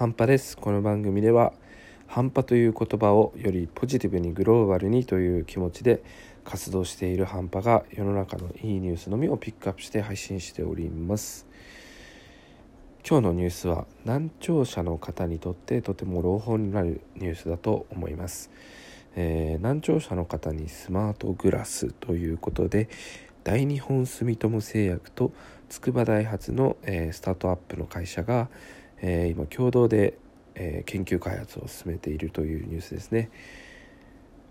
半端です。この番組では半端という言葉をよりポジティブにグローバルにという気持ちで活動している半端が世の中のいいニュースのみをピックアップして配信しております。今日のニュースは難聴者の方にとってとても朗報になるニュースだと思います、えー、難聴者の方にスマートグラスということで大日本住友製薬と筑波大発の、えー、スタートアップの会社が、えー、今共同で、えー、研究開発を進めているというニュースですね。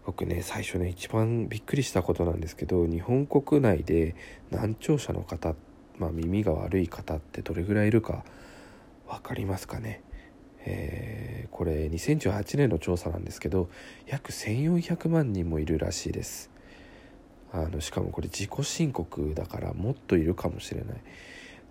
僕ね最初ね一番びっくりしたことなんですけど日本国内で難聴者の方、まあ、耳が悪い方ってどれぐらいいるか分かりますかね？えー、これ2018年の調査なんですけど約1400万人もいるらしいです。あのしかもこれ自己申告だからもっといるかもしれない。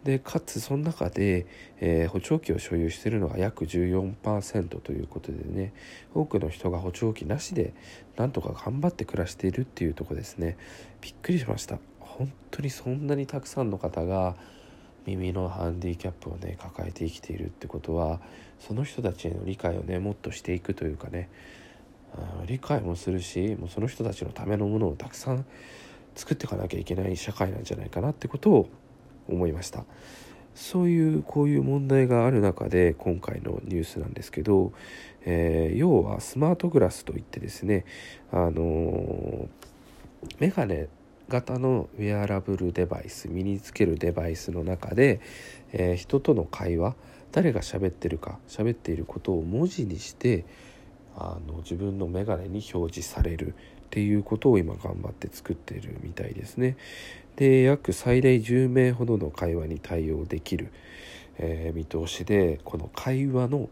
でかつその中で、えー、補聴器を所有しているのが約14%ということでね多くの人が補聴器なしでなんとか頑張って暮らしているっていうとこですね。びっくりしました。本当にそんなにたくさんの方が耳のハンディキャップをね抱えて生きているってことはその人たちへの理解をねもっとしていくというかね理解もするしもうその人たちのためのものをたくさん作っていかなきゃいけない社会なんじゃないかなってことを思いました。そういうこういう問題がある中で今回のニュースなんですけど、えー、要はスマートグラスといってですねあの、メガネ型のウェアラブルデバイス身につけるデバイスの中で、えー、人との会話誰が喋ってるか喋っていることを文字にしてあの自分の眼鏡に表示されるっていうことを今頑張って作っているみたいですね。で約最大10名ほどの会話に対応できる、えー、見通しでこの会話の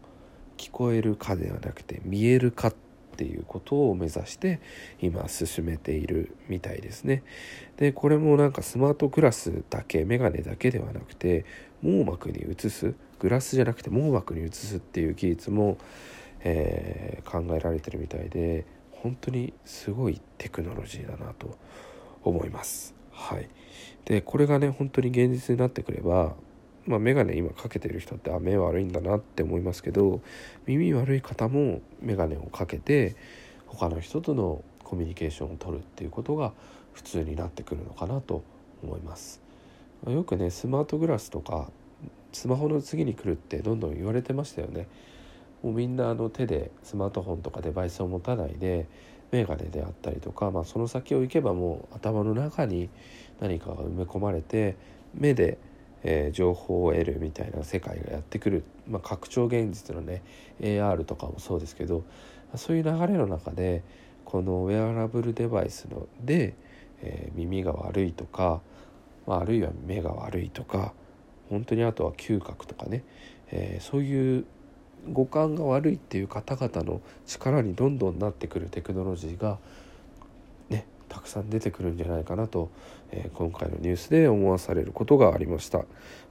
聞こえるかではなくて見えるかっていうことを目指して今進めているみたいですね。でこれもなんかスマートグラスだけメガネだけではなくて網膜に映すグラスじゃなくて網膜に映すっていう技術もえー、考えられてるみたいで本当にすごいテクノロジーだなと思います。はい、でこれがね本当に現実になってくればまあ、眼鏡今かけてる人ってあ目悪いんだなって思いますけど耳悪い方も眼鏡をかけて他の人とのコミュニケーションを取るっていうことが普通になってくるのかなと思います。よくねスマートグラスとかスマホの次に来るってどんどん言われてましたよね。もうみんなあの手でスマートフォンとかデバイスを持たないでメガネであったりとか、まあ、その先を行けばもう頭の中に何かが埋め込まれて目で、えー、情報を得るみたいな世界がやってくる、まあ、拡張現実のね AR とかもそうですけどそういう流れの中でこのウェアラブルデバイスので、えー、耳が悪いとか、まあ、あるいは目が悪いとか本当にあとは嗅覚とかね、えー、そういう五感が悪いっていう方々の力にどんどんなってくるテクノロジーがねたくさん出てくるんじゃないかなと、えー、今回のニュースで思わされることがありました、ま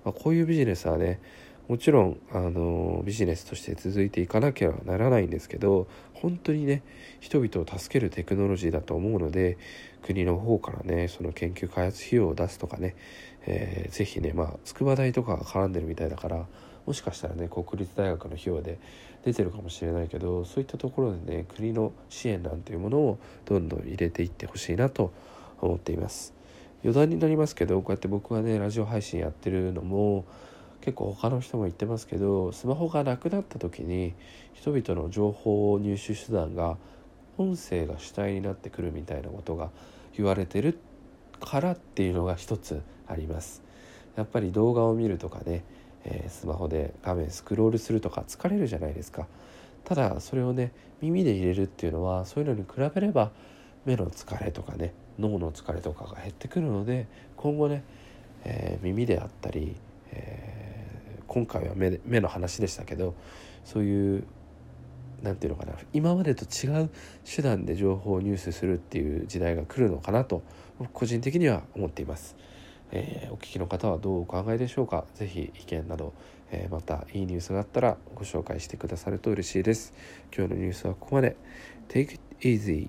あ、こういうビジネスはねもちろん、あのビジネスとして続いていかなきゃならないんですけど本当にね人々を助けるテクノロジーだと思うので国の方からねその研究開発費用を出すとかね、えー、ぜひねまあ筑波大とかが絡んでるみたいだからもしかしたらね国立大学の費用で出てるかもしれないけどそういったところでね国の支援なんていうものをどんどん入れていってほしいなと思っています。余談になりますけどこうやって僕がねラジオ配信やってるのも結構他の人も言ってますけどスマホがなくなった時に人々の情報を入手手段が音声が主体になってくるみたいなことが言われてるからっていうのが一つあります。やっぱり動画を見るとかねえ、スマホで画面スクロールするとか疲れるじゃないですかただそれをね耳で入れるっていうのはそういうのに比べれば目の疲れとかね脳の疲れとかが減ってくるので今後ね、えー、耳であったり、えー、今回は目目の話でしたけどそういう何て言うのかな今までと違う手段で情報を入手するっていう時代が来るのかなと個人的には思っています。えー、お聞きの方はどうお考えでしょうか？是非意見など、えー、またいいニュースがあったらご紹介してくださると嬉しいです。今日のニュースはここまで。Take it easy